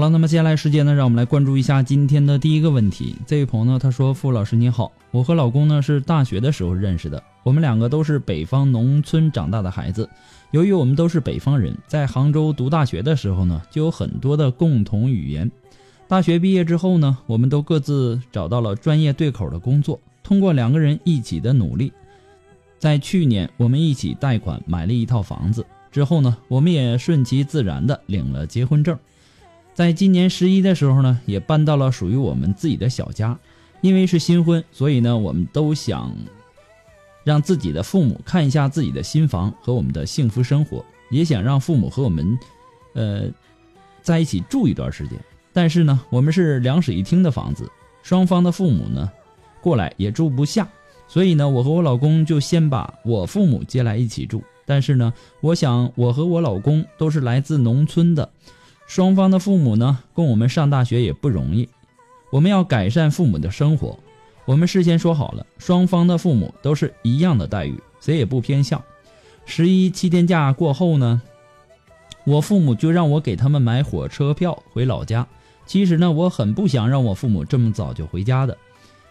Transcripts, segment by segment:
好了，那么接下来时间呢，让我们来关注一下今天的第一个问题。这位朋友呢，他说：“傅老师你好，我和老公呢是大学的时候认识的，我们两个都是北方农村长大的孩子。由于我们都是北方人，在杭州读大学的时候呢，就有很多的共同语言。大学毕业之后呢，我们都各自找到了专业对口的工作。通过两个人一起的努力，在去年我们一起贷款买了一套房子。之后呢，我们也顺其自然的领了结婚证。”在今年十一的时候呢，也搬到了属于我们自己的小家。因为是新婚，所以呢，我们都想让自己的父母看一下自己的新房和我们的幸福生活，也想让父母和我们，呃，在一起住一段时间。但是呢，我们是两室一厅的房子，双方的父母呢，过来也住不下，所以呢，我和我老公就先把我父母接来一起住。但是呢，我想我和我老公都是来自农村的。双方的父母呢，供我们上大学也不容易，我们要改善父母的生活。我们事先说好了，双方的父母都是一样的待遇，谁也不偏向。十一七天假过后呢，我父母就让我给他们买火车票回老家。其实呢，我很不想让我父母这么早就回家的，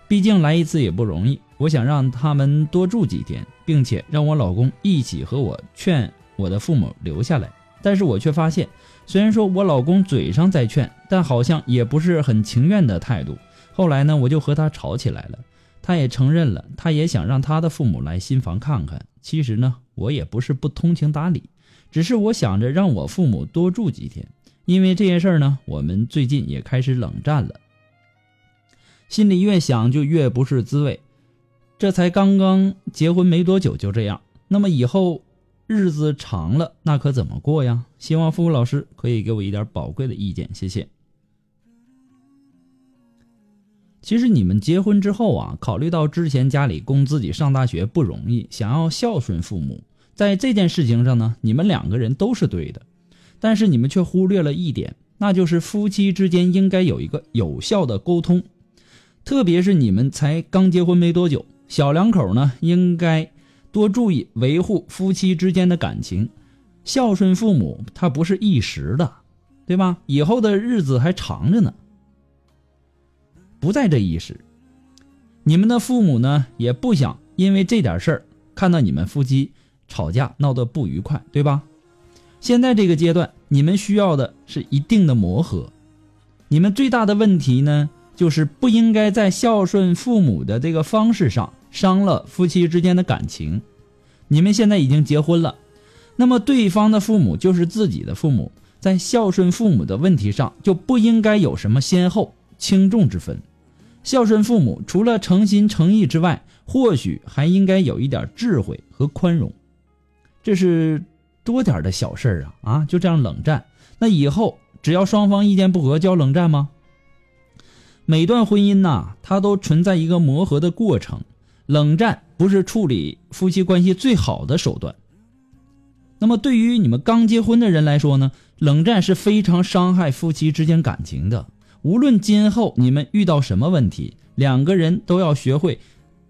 毕竟来一次也不容易。我想让他们多住几天，并且让我老公一起和我劝我的父母留下来。但是我却发现。虽然说我老公嘴上在劝，但好像也不是很情愿的态度。后来呢，我就和他吵起来了。他也承认了，他也想让他的父母来新房看看。其实呢，我也不是不通情达理，只是我想着让我父母多住几天。因为这件事呢，我们最近也开始冷战了。心里越想就越不是滋味。这才刚刚结婚没多久就这样，那么以后？日子长了，那可怎么过呀？希望付付老师可以给我一点宝贵的意见，谢谢。其实你们结婚之后啊，考虑到之前家里供自己上大学不容易，想要孝顺父母，在这件事情上呢，你们两个人都是对的。但是你们却忽略了一点，那就是夫妻之间应该有一个有效的沟通，特别是你们才刚结婚没多久，小两口呢，应该。多注意维护夫妻之间的感情，孝顺父母，他不是一时的，对吧？以后的日子还长着呢。不在这一时，你们的父母呢也不想因为这点事儿看到你们夫妻吵架闹得不愉快，对吧？现在这个阶段，你们需要的是一定的磨合。你们最大的问题呢，就是不应该在孝顺父母的这个方式上。伤了夫妻之间的感情，你们现在已经结婚了，那么对方的父母就是自己的父母，在孝顺父母的问题上就不应该有什么先后轻重之分。孝顺父母除了诚心诚意之外，或许还应该有一点智慧和宽容。这是多点的小事啊啊！就这样冷战，那以后只要双方意见不合就要冷战吗？每段婚姻呐，它都存在一个磨合的过程。冷战不是处理夫妻关系最好的手段。那么，对于你们刚结婚的人来说呢，冷战是非常伤害夫妻之间感情的。无论今后你们遇到什么问题，两个人都要学会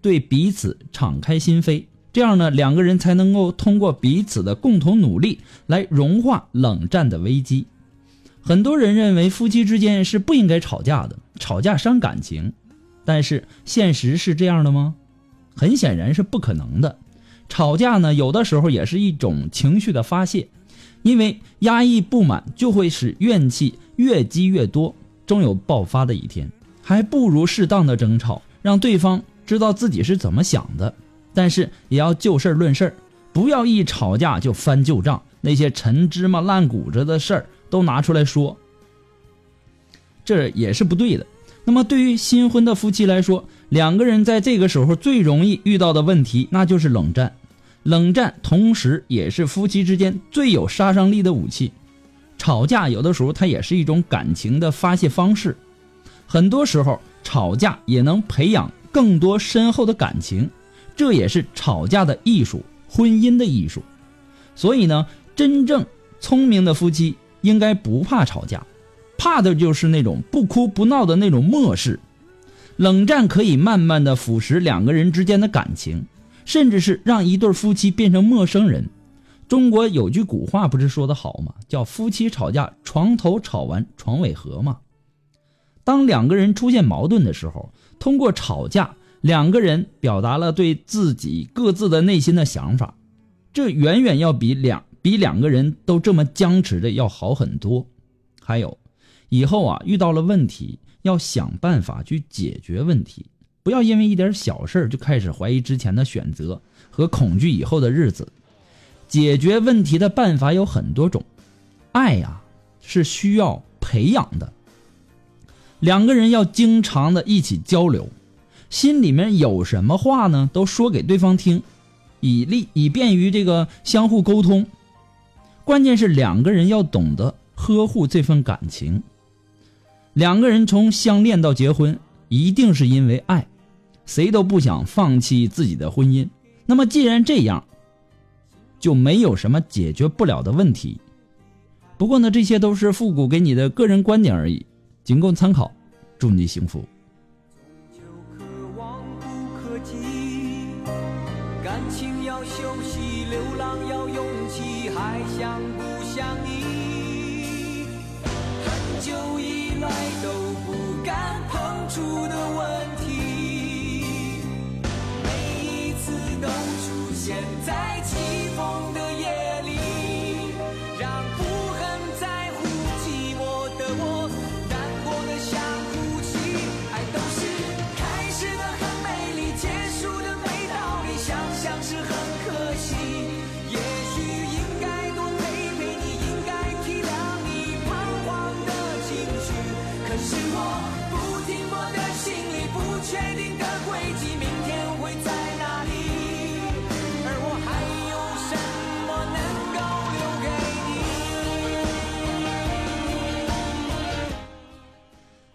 对彼此敞开心扉，这样呢，两个人才能够通过彼此的共同努力来融化冷战的危机。很多人认为夫妻之间是不应该吵架的，吵架伤感情。但是现实是这样的吗？很显然是不可能的。吵架呢，有的时候也是一种情绪的发泄，因为压抑不满就会使怨气越积越多，终有爆发的一天。还不如适当的争吵，让对方知道自己是怎么想的。但是也要就事论事不要一吵架就翻旧账，那些陈芝麻烂谷子的事儿。都拿出来说，这也是不对的。那么，对于新婚的夫妻来说，两个人在这个时候最容易遇到的问题，那就是冷战。冷战同时也是夫妻之间最有杀伤力的武器。吵架有的时候它也是一种感情的发泄方式，很多时候吵架也能培养更多深厚的感情，这也是吵架的艺术，婚姻的艺术。所以呢，真正聪明的夫妻。应该不怕吵架，怕的就是那种不哭不闹的那种漠视。冷战可以慢慢的腐蚀两个人之间的感情，甚至是让一对夫妻变成陌生人。中国有句古话不是说的好吗？叫夫妻吵架床头吵完床尾和嘛。当两个人出现矛盾的时候，通过吵架，两个人表达了对自己各自的内心的想法，这远远要比两。比两个人都这么僵持的要好很多。还有，以后啊遇到了问题，要想办法去解决问题，不要因为一点小事就开始怀疑之前的选择和恐惧以后的日子。解决问题的办法有很多种，爱呀是需要培养的。两个人要经常的一起交流，心里面有什么话呢，都说给对方听，以利以便于这个相互沟通。关键是两个人要懂得呵护这份感情。两个人从相恋到结婚，一定是因为爱，谁都不想放弃自己的婚姻。那么既然这样，就没有什么解决不了的问题。不过呢，这些都是复古给你的个人观点而已，仅供参考。祝你幸福。想不想你？很久以从来都不敢碰触的吻。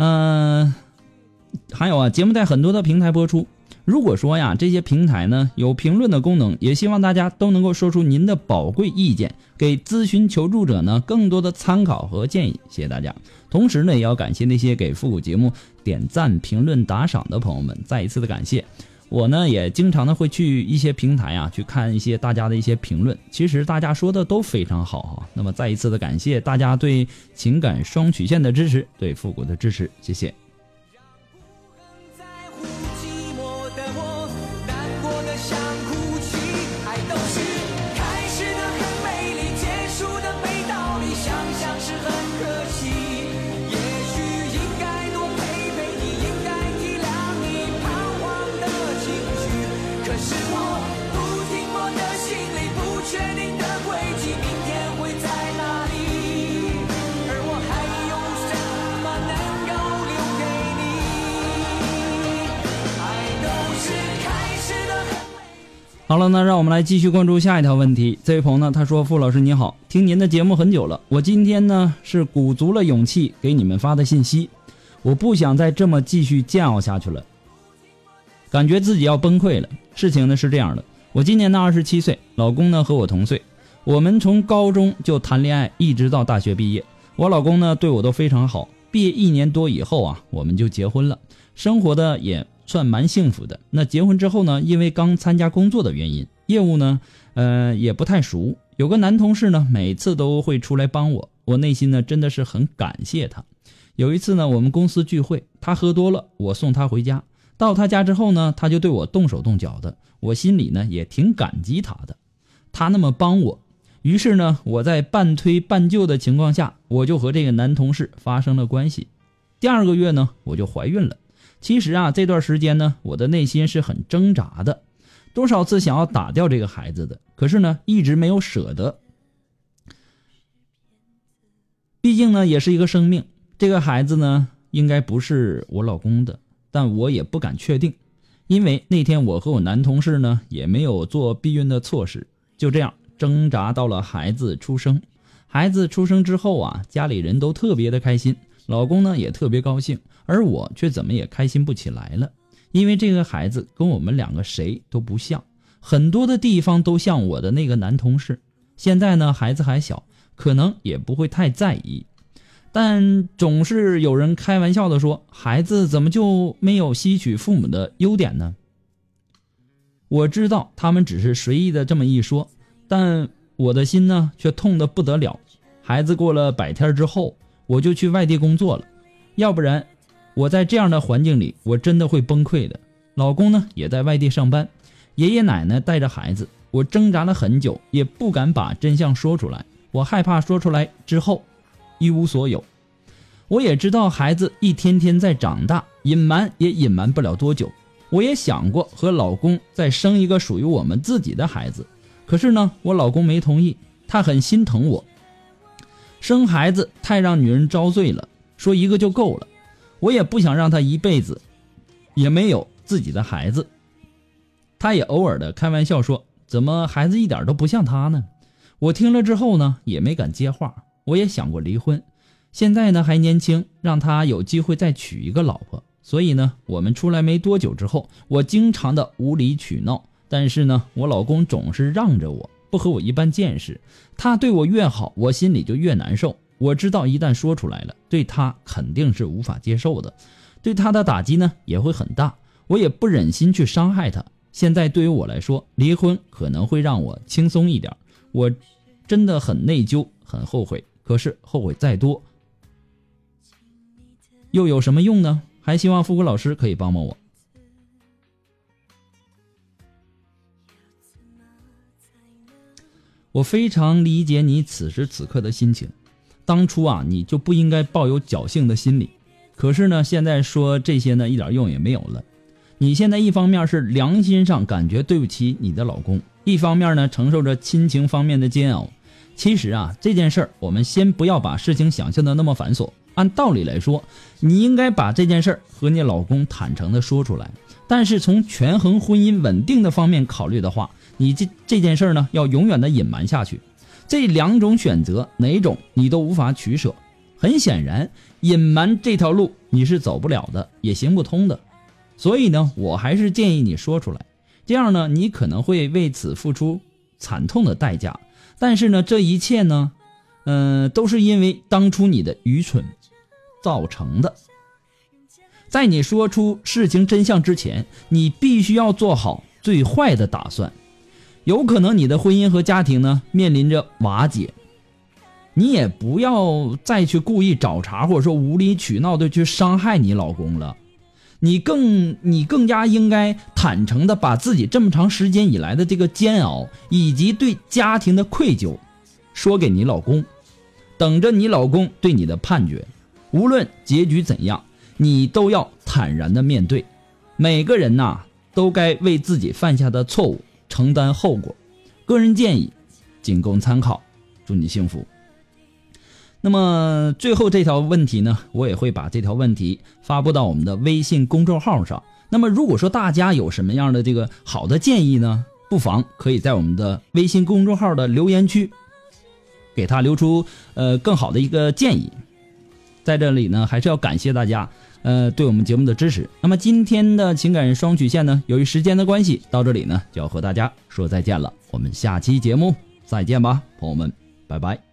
嗯，还有啊，节目在很多的平台播出。如果说呀，这些平台呢有评论的功能，也希望大家都能够说出您的宝贵意见，给咨询求助者呢更多的参考和建议。谢谢大家。同时呢，也要感谢那些给复古节目点赞、评论、打赏的朋友们，再一次的感谢。我呢也经常的会去一些平台啊，去看一些大家的一些评论，其实大家说的都非常好哈。那么再一次的感谢大家对情感双曲线的支持，对复古的支持，谢谢。寂寞的我，难过的想哭泣，爱都是好了，那让我们来继续关注下一条问题。这位朋友呢，他说：“傅老师你好，听您的节目很久了，我今天呢是鼓足了勇气给你们发的信息，我不想再这么继续煎熬下去了，感觉自己要崩溃了。事情呢是这样的，我今年呢二十七岁，老公呢和我同岁，我们从高中就谈恋爱，一直到大学毕业，我老公呢对我都非常好。毕业一年多以后啊，我们就结婚了，生活的也。”算蛮幸福的。那结婚之后呢？因为刚参加工作的原因，业务呢，呃，也不太熟。有个男同事呢，每次都会出来帮我。我内心呢，真的是很感谢他。有一次呢，我们公司聚会，他喝多了，我送他回家。到他家之后呢，他就对我动手动脚的。我心里呢，也挺感激他的。他那么帮我，于是呢，我在半推半就的情况下，我就和这个男同事发生了关系。第二个月呢，我就怀孕了。其实啊，这段时间呢，我的内心是很挣扎的，多少次想要打掉这个孩子的，可是呢，一直没有舍得。毕竟呢，也是一个生命，这个孩子呢，应该不是我老公的，但我也不敢确定，因为那天我和我男同事呢，也没有做避孕的措施，就这样挣扎到了孩子出生。孩子出生之后啊，家里人都特别的开心。老公呢也特别高兴，而我却怎么也开心不起来了，因为这个孩子跟我们两个谁都不像，很多的地方都像我的那个男同事。现在呢孩子还小，可能也不会太在意，但总是有人开玩笑的说：“孩子怎么就没有吸取父母的优点呢？”我知道他们只是随意的这么一说，但我的心呢却痛得不得了。孩子过了百天之后。我就去外地工作了，要不然我在这样的环境里，我真的会崩溃的。老公呢也在外地上班，爷爷奶奶带着孩子，我挣扎了很久，也不敢把真相说出来，我害怕说出来之后一无所有。我也知道孩子一天天在长大，隐瞒也隐瞒不了多久。我也想过和老公再生一个属于我们自己的孩子，可是呢，我老公没同意，他很心疼我。生孩子太让女人遭罪了，说一个就够了。我也不想让他一辈子也没有自己的孩子。他也偶尔的开玩笑说：“怎么孩子一点都不像他呢？”我听了之后呢，也没敢接话。我也想过离婚，现在呢还年轻，让他有机会再娶一个老婆。所以呢，我们出来没多久之后，我经常的无理取闹，但是呢，我老公总是让着我。不和我一般见识，他对我越好，我心里就越难受。我知道一旦说出来了，对他肯定是无法接受的，对他的打击呢也会很大。我也不忍心去伤害他。现在对于我来说，离婚可能会让我轻松一点。我真的很内疚，很后悔。可是后悔再多，又有什么用呢？还希望富贵老师可以帮帮我。我非常理解你此时此刻的心情，当初啊，你就不应该抱有侥幸的心理。可是呢，现在说这些呢，一点用也没有了。你现在一方面是良心上感觉对不起你的老公，一方面呢承受着亲情方面的煎熬。其实啊，这件事儿我们先不要把事情想象的那么繁琐。按道理来说，你应该把这件事儿和你老公坦诚的说出来。但是从权衡婚姻稳定的方面考虑的话，你这这件事呢，要永远的隐瞒下去。这两种选择哪种你都无法取舍。很显然，隐瞒这条路你是走不了的，也行不通的。所以呢，我还是建议你说出来。这样呢，你可能会为此付出惨痛的代价。但是呢，这一切呢，嗯，都是因为当初你的愚蠢造成的。在你说出事情真相之前，你必须要做好最坏的打算。有可能你的婚姻和家庭呢面临着瓦解，你也不要再去故意找茬或者说无理取闹的去伤害你老公了，你更你更加应该坦诚的把自己这么长时间以来的这个煎熬以及对家庭的愧疚，说给你老公，等着你老公对你的判决，无论结局怎样，你都要坦然的面对。每个人呐都该为自己犯下的错误。承担后果，个人建议仅供参考。祝你幸福。那么最后这条问题呢，我也会把这条问题发布到我们的微信公众号上。那么如果说大家有什么样的这个好的建议呢，不妨可以在我们的微信公众号的留言区，给他留出呃更好的一个建议。在这里呢，还是要感谢大家呃对我们节目的支持。那么今天的情感双曲线呢，由于时间的关系，到这里呢就要和大家说再见了。我们下期节目再见吧，朋友们，拜拜。